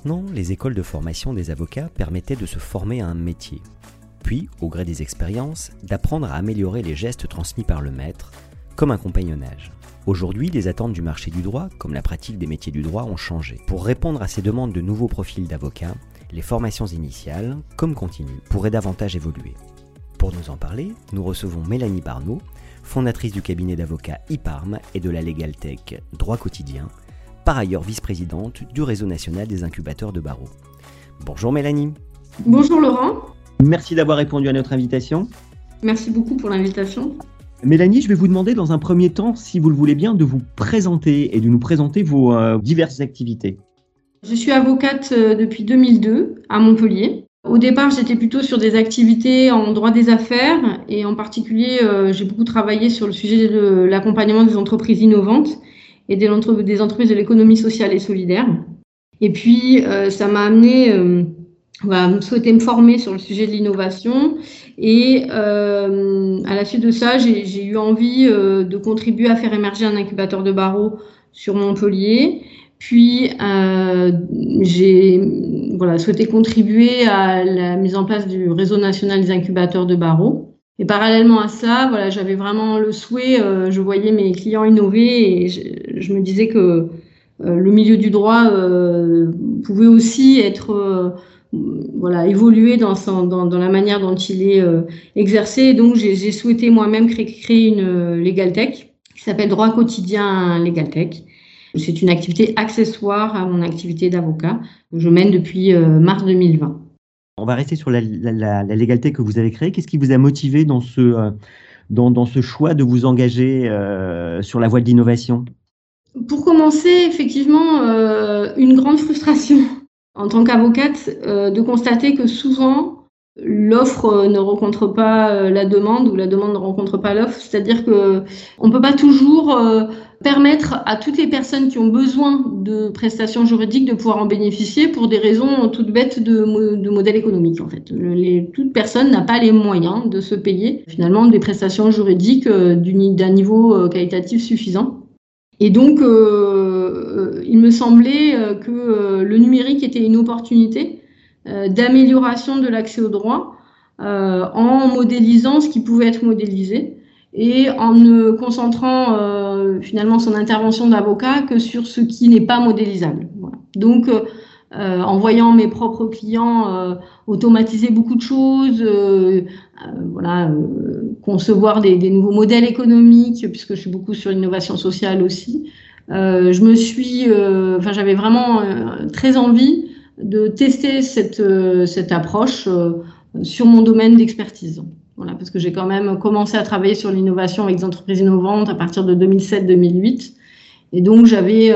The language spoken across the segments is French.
Maintenant, les écoles de formation des avocats permettaient de se former à un métier, puis, au gré des expériences, d'apprendre à améliorer les gestes transmis par le maître, comme un compagnonnage. Aujourd'hui, les attentes du marché du droit, comme la pratique des métiers du droit, ont changé. Pour répondre à ces demandes de nouveaux profils d'avocats, les formations initiales, comme continues, pourraient davantage évoluer. Pour nous en parler, nous recevons Mélanie Barneau, fondatrice du cabinet d'avocats IPARM et de la Legal Tech Droit Quotidien, par ailleurs vice-présidente du réseau national des incubateurs de barreaux. Bonjour Mélanie. Bonjour Laurent. Merci d'avoir répondu à notre invitation. Merci beaucoup pour l'invitation. Mélanie, je vais vous demander dans un premier temps, si vous le voulez bien, de vous présenter et de nous présenter vos euh, diverses activités. Je suis avocate euh, depuis 2002 à Montpellier. Au départ, j'étais plutôt sur des activités en droit des affaires et en particulier, euh, j'ai beaucoup travaillé sur le sujet de l'accompagnement des entreprises innovantes et des, entreprises de l'économie sociale et solidaire. Et puis, ça m'a amené voilà, souhaiter me former sur le sujet de l'innovation. Et euh, à la suite de ça, j'ai eu envie euh, de contribuer à faire émerger un incubateur de barreaux sur Montpellier. Puis euh, j'ai souhaité contribuer à la mise en place du réseau national des incubateurs de barreaux. Et parallèlement à ça, voilà, j'avais vraiment le souhait, euh, je voyais mes clients innover et je, je me disais que euh, le milieu du droit euh, pouvait aussi être voilà, évoluer dans, dans, dans, la manière dont il est euh, exercé. donc, j'ai souhaité moi-même créer, créer, une euh, Legal Tech qui s'appelle Droit quotidien Legal Tech. C'est une activité accessoire à mon activité d'avocat que je mène depuis euh, mars 2020. On va rester sur la, la, Tech que vous avez créée. Qu'est-ce qui vous a motivé dans ce, dans, dans ce choix de vous engager euh, sur la voie de l'innovation? Pour commencer, effectivement, euh, une grande frustration en tant qu'avocate, euh, de constater que souvent, l'offre euh, ne rencontre pas euh, la demande ou la demande ne rencontre pas l'offre. C'est-à-dire que on peut pas toujours permettre à toutes les personnes qui ont besoin de prestations juridiques de pouvoir en bénéficier pour des raisons toutes bêtes de, de modèle économique. En fait, toute personne n'a pas les moyens de se payer finalement des prestations juridiques d'un niveau qualitatif suffisant. Et donc, euh, il me semblait euh, que euh, le numérique était une opportunité d'amélioration de l'accès au droit en modélisant ce qui pouvait être modélisé et en ne concentrant finalement son intervention d'avocat que sur ce qui n'est pas modélisable. Donc, euh, en voyant mes propres clients euh, automatiser beaucoup de choses, euh, voilà, concevoir des, des, nouveaux modèles économiques, puisque je suis beaucoup sur l'innovation sociale aussi. je me suis, enfin, j'avais vraiment très envie de tester cette, cette approche sur mon domaine d'expertise. Voilà, parce que j'ai quand même commencé à travailler sur l'innovation avec des entreprises innovantes à partir de 2007-2008. Et donc, j'avais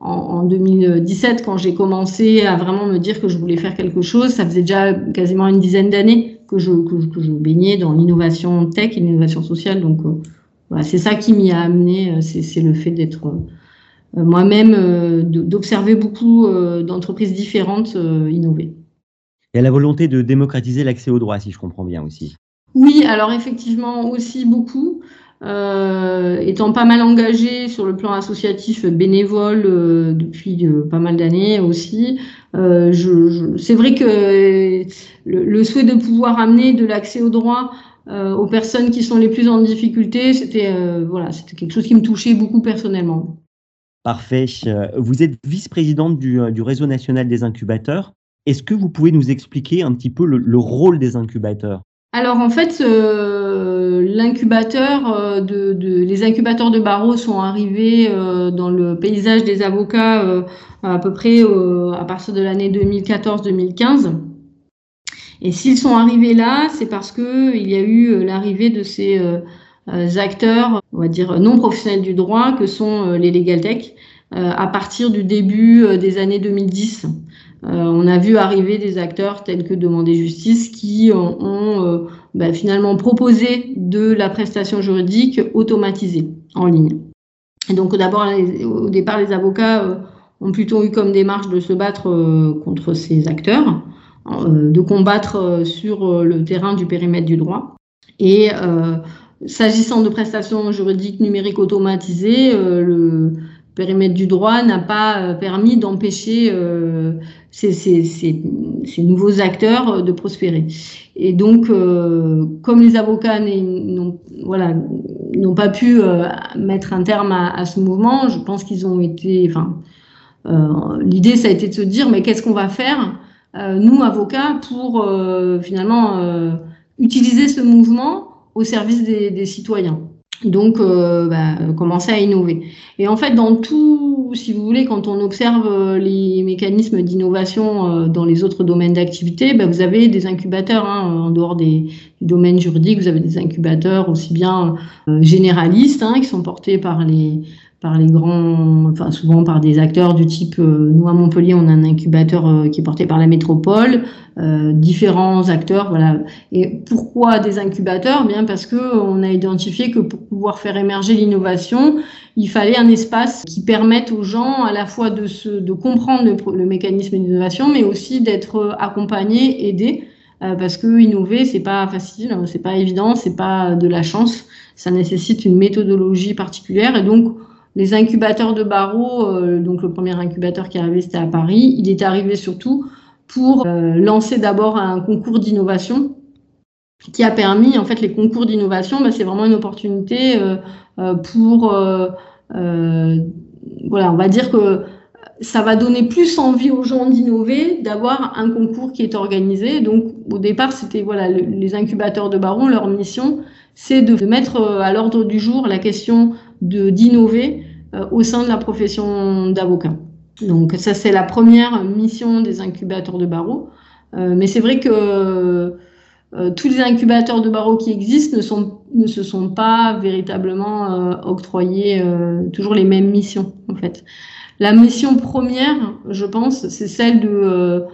en, 2017, quand j'ai commencé à vraiment me dire que je voulais faire quelque chose, ça faisait déjà quasiment une dizaine d'années que je, que, baignais dans l'innovation tech et l'innovation sociale. Donc, euh, voilà, c'est ça qui m'y a amené, euh, c'est le fait d'être euh, moi-même, d'observer beaucoup d'entreprises différentes innover. Il y a la volonté de démocratiser l'accès au droit, si je comprends bien aussi. Oui, alors effectivement aussi beaucoup. Euh, étant pas mal engagée sur le plan associatif bénévole euh, depuis euh, pas mal d'années aussi, je, je, c'est vrai que le, le, souhait de pouvoir amener de l'accès au droit aux personnes qui sont les plus en difficulté, c'était voilà, c'était quelque chose qui me touchait beaucoup personnellement. Parfait. Vous êtes vice-présidente du, du, réseau national des incubateurs. Est-ce que vous pouvez nous expliquer un petit peu le, le rôle des incubateurs? Alors en fait, euh, les incubateurs de barreaux sont arrivés euh, dans le paysage des avocats euh, à peu près à partir de l'année 2014-2015. Et s'ils sont arrivés là, c'est parce que il y a eu l'arrivée de ces acteurs, on va dire non professionnels du droit, que sont les legal tech, à partir du début des années 2010. on a vu arriver des acteurs tels que Demander Justice qui ont, bah, finalement proposé de la prestation juridique automatisée en ligne. Et donc d'abord, au départ, les avocats ont plutôt eu comme démarche de se battre contre ces acteurs, de combattre sur le terrain du périmètre du droit. Et S'agissant de prestations juridiques numériques automatisées, euh, le périmètre du droit n'a pas euh, permis d'empêcher euh, ces, nouveaux acteurs de prospérer. Et donc, comme les avocats n'ont pas pu mettre un terme à, à, ce mouvement, je pense qu'ils ont été. Enfin, l'idée, ça a été de se dire, mais qu'est-ce qu'on va faire, nous, avocats, pour finalement utiliser ce mouvement au service des, citoyens. Donc, euh, bah, commencer à innover. Et en fait, dans tout, si vous voulez, quand on observe euh, les mécanismes d'innovation euh, dans les autres domaines d'activité, bah, vous avez des incubateurs hein, en dehors des, domaines juridiques. Vous avez des incubateurs aussi bien généralistes hein, qui sont portés par les par les grands, enfin souvent par des acteurs du type, euh, nous à Montpellier, on a un incubateur euh, qui est porté par la métropole, euh, différents acteurs, voilà. Et pourquoi des incubateurs? Bien parce que on a identifié que pour pouvoir faire émerger l'innovation, il fallait un espace qui permette aux gens à la fois de se, de comprendre le, le mécanisme d'innovation, mais aussi d'être accompagnés, aidés. parce que innover c'est pas facile, c'est pas évident, c'est pas de la chance, ça nécessite une méthodologie particulière et donc les incubateurs de barreaux, euh, donc le premier incubateur qui est arrivé, c'était à Paris. Il est arrivé surtout pour euh, lancer d'abord un concours d'innovation qui a permis, en fait, les concours d'innovation, bah, c'est vraiment une opportunité euh, pour, voilà, on va dire que ça va donner plus envie aux gens d'innover, d'avoir un concours qui est organisé. Donc, au départ, c'était voilà, les incubateurs de barreaux, leur mission, c'est de mettre à l'ordre du jour la question d'innover au sein de la profession d'avocat. Donc ça, c'est la première mission des incubateurs de barreau. Euh, mais c'est vrai que euh, tous les incubateurs de barreau qui existent ne se sont pas véritablement octroyés toujours les mêmes missions, en fait. La mission première, je pense, c'est celle de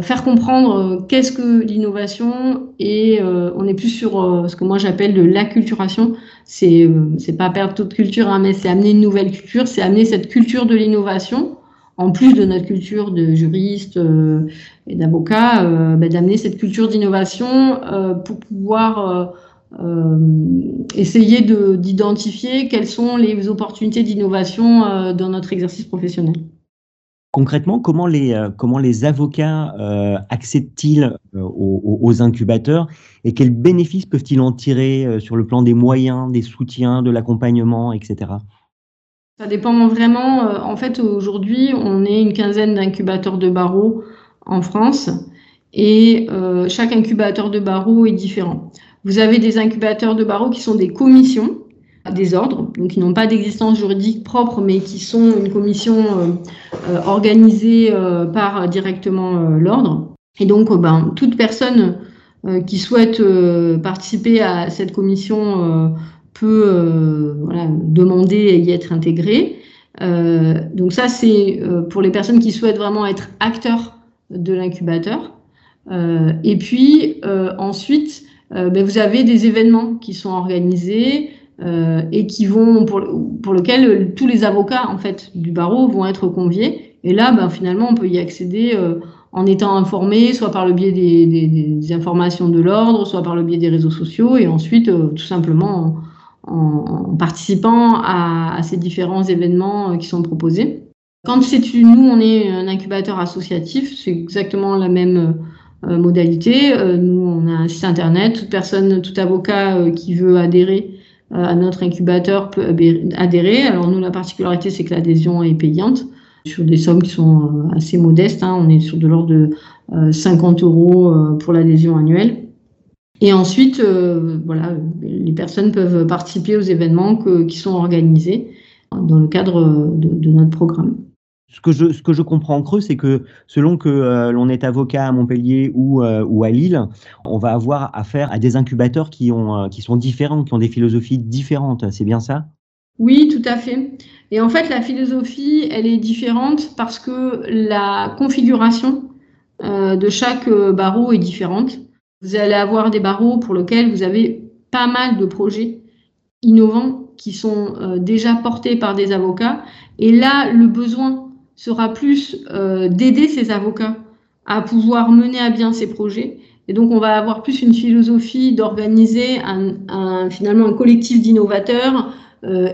faire comprendre qu'est-ce que l'innovation et on est plus sur ce que moi j'appelle de l'acculturation, c'est euh, c'est pas perdre toute culture, hein, mais c'est amener une nouvelle culture, c'est amener cette culture de l'innovation, en plus de notre culture de juriste euh, et d'avocat, euh, bah, d'amener cette culture d'innovation pour pouvoir essayer d'identifier quelles sont les opportunités d'innovation dans notre exercice professionnel. Concrètement, comment les, euh, comment les avocats euh, accèdent-ils euh, aux, incubateurs et quels bénéfices peuvent-ils en tirer sur le plan des moyens, des soutiens, de l'accompagnement, etc. Ça dépend vraiment. en fait, aujourd'hui, on est une quinzaine d'incubateurs de barreaux en France et chaque incubateur de barreaux est différent. Vous avez des incubateurs de barreaux qui sont des commissions des ordres, donc qui n'ont pas d'existence juridique propre, mais qui sont une commission euh, euh, organisée euh, par directement l'ordre. Et donc, ben, toute personne qui souhaite participer à cette commission peut voilà, demander à y être intégrée. donc ça, c'est pour les personnes qui souhaitent vraiment être acteurs de l'incubateur. et puis ensuite, ben, vous avez des événements qui sont organisés, euh, et qui vont pour, pour lequel euh, tous les avocats en fait du barreau vont être conviés. Et là, ben, finalement, on peut y accéder euh, en étant informé, soit par le biais des, des, des informations de l'ordre, soit par le biais des réseaux sociaux, et ensuite tout simplement en, en, participant à, à, ces différents événements qui sont proposés. Quand c'est nous, on est un incubateur associatif, c'est exactement la même modalité. nous, on a un site internet. Toute personne, tout avocat qui veut adhérer euh, à notre incubateur peut adhérer. Alors nous, la particularité, c'est que l'adhésion est payante sur des sommes qui sont euh, assez modestes. Hein. On est sur de l'ordre de 50 euh, euros pour l'adhésion annuelle. Et ensuite, voilà, les personnes peuvent participer aux événements qui sont organisés dans le cadre de notre programme ce que je, ce que je comprends en creux, c'est que selon que euh, l'on est avocat à Montpellier ou, euh, ou à Lille, on va avoir affaire à des incubateurs qui, ont, euh, qui sont différents, qui ont des philosophies différentes. C'est bien ça? Oui, tout à fait. Et en fait, la philosophie, elle est différente parce que la configuration de chaque barreau est différente. Vous allez avoir des barreaux pour lesquels vous avez pas mal de projets innovants qui sont déjà portés par des avocats. Et là, le besoin sera plus d'aider ces avocats à pouvoir mener à bien ces projets. Et donc, on va avoir plus une philosophie d'organiser finalement un collectif d'innovateurs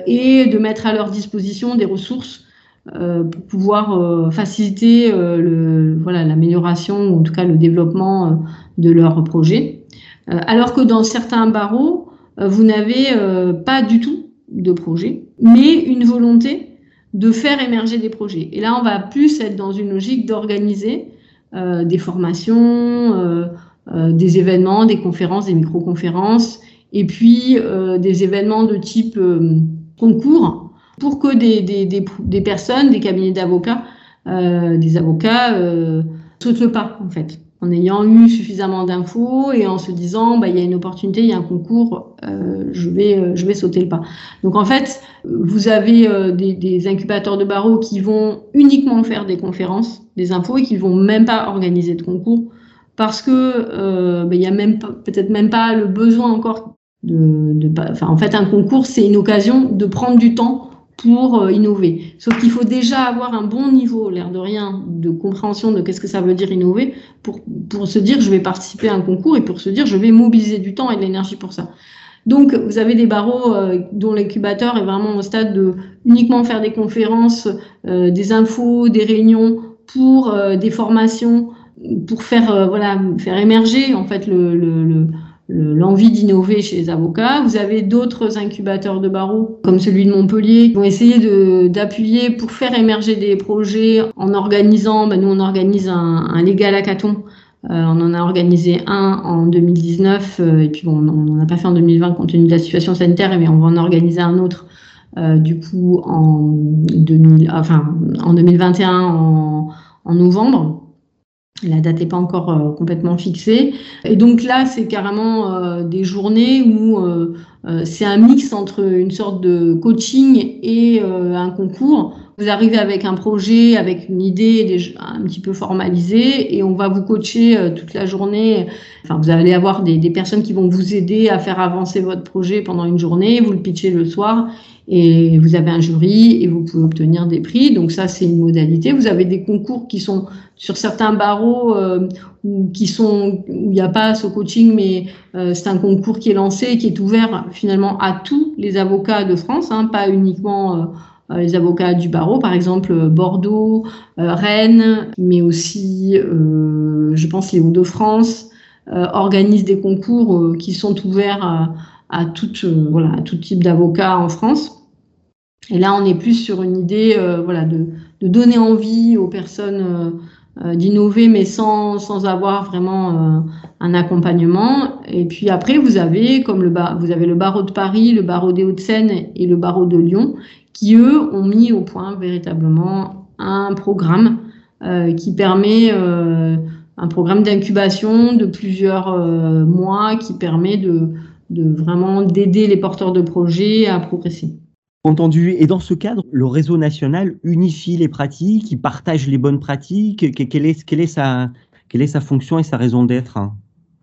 et de mettre à leur disposition des ressources euh, pour pouvoir euh, faciliter euh, l'amélioration ou en tout cas le développement de leur projet. alors que dans certains barreaux, vous n'avez pas du tout de projet, mais une volonté de faire émerger des projets. Et là, on va plus être dans une logique d'organiser des formations, des événements, des conférences, des micro-conférences, et puis des événements de type concours pour que des, des, personnes, des cabinets d'avocats, euh, des avocats euh, sautent le pas, en fait, en ayant eu suffisamment d'infos et en se disant, bah, il y a une opportunité, il y a un concours, euh, je, vais, euh, je vais sauter le pas. Donc, en fait, vous avez euh, des, incubateurs de barreaux qui vont uniquement faire des conférences, des infos et qui vont même pas organiser de concours parce que bah, il y a même peut-être même pas le besoin encore de, de enfin, en fait, un concours, c'est une occasion de prendre du temps pour euh, innover. Sauf qu'il faut déjà avoir un bon niveau, l'air de rien, de compréhension de qu'est-ce que ça veut dire innover pour, pour se dire je vais participer à un concours et pour se dire je vais mobiliser du temps et de l'énergie pour ça. Donc, vous avez des barreaux euh, dont l'incubateur est vraiment au stade de uniquement faire des conférences, euh, des infos, des réunions pour des formations, pour faire voilà faire émerger en fait le, le, le l'envie d'innover chez les avocats. Vous avez d'autres incubateurs de barreaux, comme celui de Montpellier, qui vont essayer d'appuyer pour faire émerger des projets en organisant, ben nous on organise un, un légal hackathon. Euh, on en a organisé un en 2019, euh, et puis bon, on n'en a pas fait en 2020 compte tenu de la situation sanitaire, mais on va en organiser un autre euh, du coup en, 2000, enfin, en 2021 en, en novembre. La date n'est pas encore euh, complètement fixée. Et donc là, c'est carrément euh, des journées où euh, c'est un mix entre une sorte de coaching et un concours. Vous arrivez avec un projet, avec une idée un petit peu formalisée et on va vous coacher toute la journée. Enfin, vous allez avoir des, des personnes qui vont vous aider à faire avancer votre projet pendant une journée. Vous le pitchez le soir et vous avez un jury et vous pouvez obtenir des prix. Donc ça, c'est une modalité. Vous avez des concours qui sont sur certains barreaux euh, où, qui sont où il n'y a pas ce coaching, mais euh, c'est un concours qui est lancé et qui est ouvert finalement à tous les avocats de France, hein, pas uniquement euh, les avocats du barreau, par exemple Bordeaux, Rennes, mais aussi, je pense, les Hauts-de-France organisent des concours qui sont ouverts à, à voilà, à tout type d'avocats en France. Et là, on est plus sur une idée euh, voilà, de, de, donner envie aux personnes euh, euh, d'innover, mais sans, sans, avoir vraiment un accompagnement. Et puis après, vous avez, comme le, vous avez le barreau de Paris, le barreau des Hauts-de-Seine et le barreau de Lyon, qui, eux, ont mis au point véritablement un programme qui permet, un programme d'incubation de plusieurs mois qui permet de, de vraiment d'aider les porteurs de projets à progresser. Entendu. Et dans ce cadre, le réseau national unifie les pratiques, il partage les bonnes pratiques. Quelle est, sa, fonction et sa raison d'être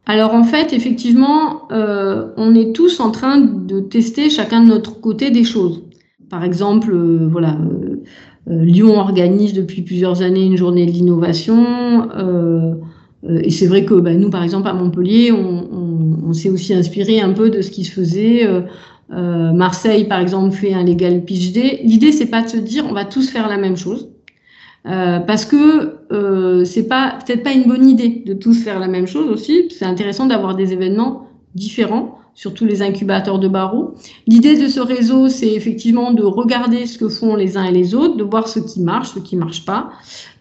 alors en fait, effectivement, euh, on est tous en train de tester chacun de notre côté des choses. Par exemple, euh, voilà, euh, Lyon organise depuis plusieurs années une journée de l'innovation. et c'est vrai que bah, nous, par exemple, à Montpellier, on, on, on s'est aussi inspiré un peu de ce qui se faisait euh, Marseille, par exemple, fait un légal day. L'idée, c'est pas de se dire on va tous faire la même chose, euh, parce que euh, c'est pas peut-être pas une bonne idée de tous faire la même chose aussi. C'est intéressant d'avoir des événements différents, surtout les incubateurs de barreaux. L'idée de ce réseau, c'est effectivement de regarder ce que font les uns et les autres, de voir ce qui marche, ce qui marche pas.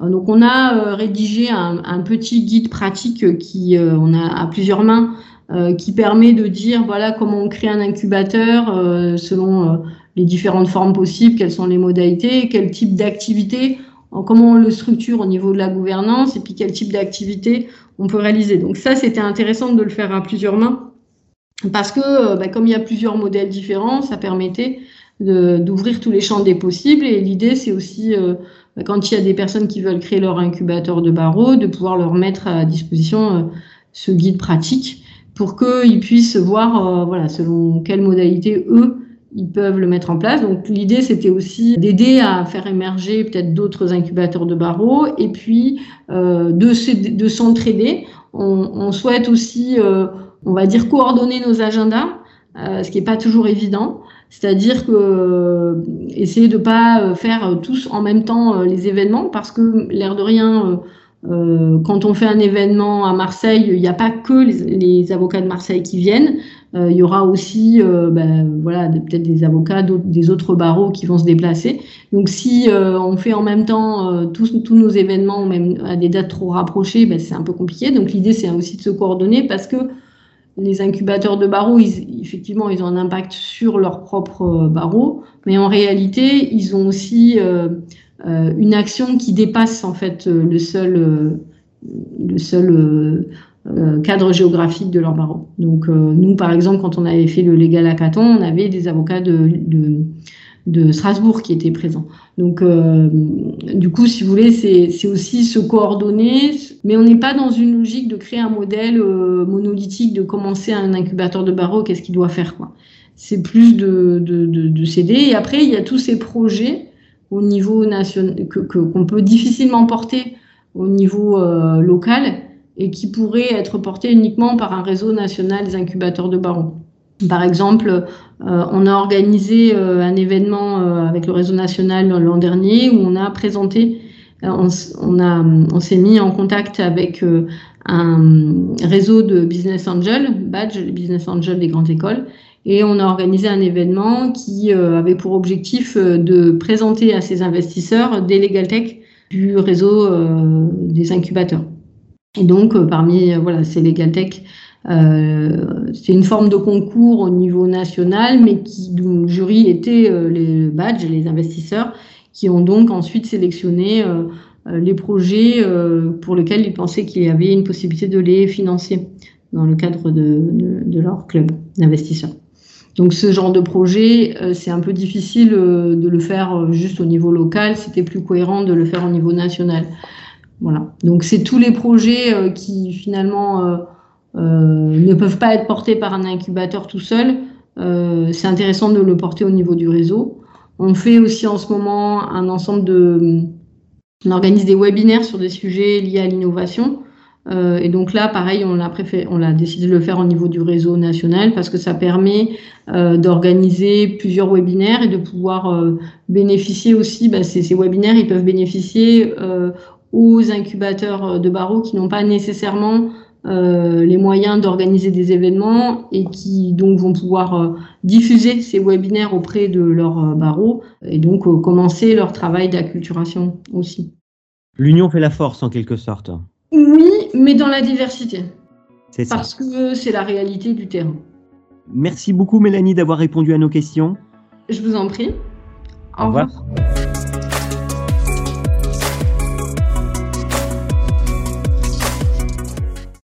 Euh, donc, on a euh, rédigé un, un, petit guide pratique qui, euh, on a à plusieurs mains euh, qui permet de dire voilà comment on crée un incubateur euh, selon euh, les différentes formes possibles, quelles sont les modalités, quel type d'activité, comment on le structure au niveau de la gouvernance et puis quel type d'activité on peut réaliser. Donc ça, c'était intéressant de le faire à plusieurs mains parce que bah, comme il y a plusieurs modèles différents, ça permettait d'ouvrir tous les champs des possibles. Et l'idée, c'est aussi, bah, quand il y a des personnes qui veulent créer leur incubateur de barreaux, de pouvoir leur mettre à disposition ce guide pratique pour qu'ils puissent voir, voilà, selon quelle modalité eux ils peuvent le mettre en place. Donc l'idée, c'était aussi d'aider à faire émerger peut-être d'autres incubateurs de barreaux et puis euh, de, de s'entraider. On, souhaite aussi, euh, on va dire, coordonner nos agendas, euh, ce qui n'est pas toujours évident. C'est-à-dire que euh, essayer de pas faire tous en même temps les événements parce que l'air de rien euh, quand on fait un événement à Marseille, il n'y a pas que les, avocats de Marseille qui viennent. Euh, il y aura aussi, euh, ben, voilà, peut-être des avocats des autres barreaux qui vont se déplacer. Donc, si on fait en même temps tous, nos événements, même à des dates trop rapprochées, ben, c'est un peu compliqué. Donc, l'idée, c'est aussi de se coordonner parce que les incubateurs de barreaux, effectivement, ils ont un impact sur leur propre barreau, mais en réalité, ils ont aussi une action qui dépasse en fait euh, le seul, euh, le seul cadre géographique de leur barreau. Donc nous, par exemple, quand on avait fait le légal hackathon, on avait des avocats de, de, Strasbourg qui étaient présents. Donc du coup, si vous voulez, c'est aussi se coordonner, mais on n'est pas dans une logique de créer un modèle monolithique, de commencer un incubateur de barreau, qu'est-ce qu'il doit faire quoi. C'est plus de, de, de s'aider. Et après, il y a tous ces projets au niveau national, que, qu'on peut difficilement porter au niveau euh, local et qui pourrait être porté uniquement par un réseau national des incubateurs de barreaux. Par exemple, euh, on a organisé euh, un événement avec le réseau national l'an dernier où on a présenté, on, on, on s'est mis en contact avec un réseau de business angels, badge, les business angels des grandes écoles, et on a organisé un événement qui euh, avait pour objectif euh, de présenter à ces investisseurs des legal tech du réseau euh, des incubateurs. Et donc, parmi voilà, ces legal tech, c'est une forme de concours au niveau national, mais qui, dont le jury était les badges, les investisseurs, qui ont donc ensuite sélectionné les projets pour lesquels ils pensaient qu'il y avait une possibilité de les financer dans le cadre de, de leur club d'investisseurs. Donc ce genre de projet, euh, c'est un peu difficile euh, de le faire euh, juste au niveau local. C'était plus cohérent de le faire au niveau national. Voilà. Donc c'est tous les projets qui finalement ne peuvent pas être portés par un incubateur tout seul. c'est intéressant de le porter au niveau du réseau. On fait aussi en ce moment un ensemble de, on organise des webinaires sur des sujets liés à l'innovation. Euh, et donc là, pareil, on a, on décidé de le faire au niveau du réseau national parce que ça permet euh, d'organiser plusieurs webinaires et de pouvoir euh, bénéficier aussi, bah, ces, ces, webinaires, ils peuvent bénéficier aux incubateurs de barreaux qui n'ont pas nécessairement les moyens d'organiser des événements et qui donc vont pouvoir diffuser ces webinaires auprès de leurs barreaux et donc commencer leur travail d'acculturation aussi. L'union fait la force en quelque sorte. Oui, mais dans la diversité. C'est Parce que c'est la réalité du terrain. Merci beaucoup Mélanie d'avoir répondu à nos questions. Je vous en prie. Au, revoir.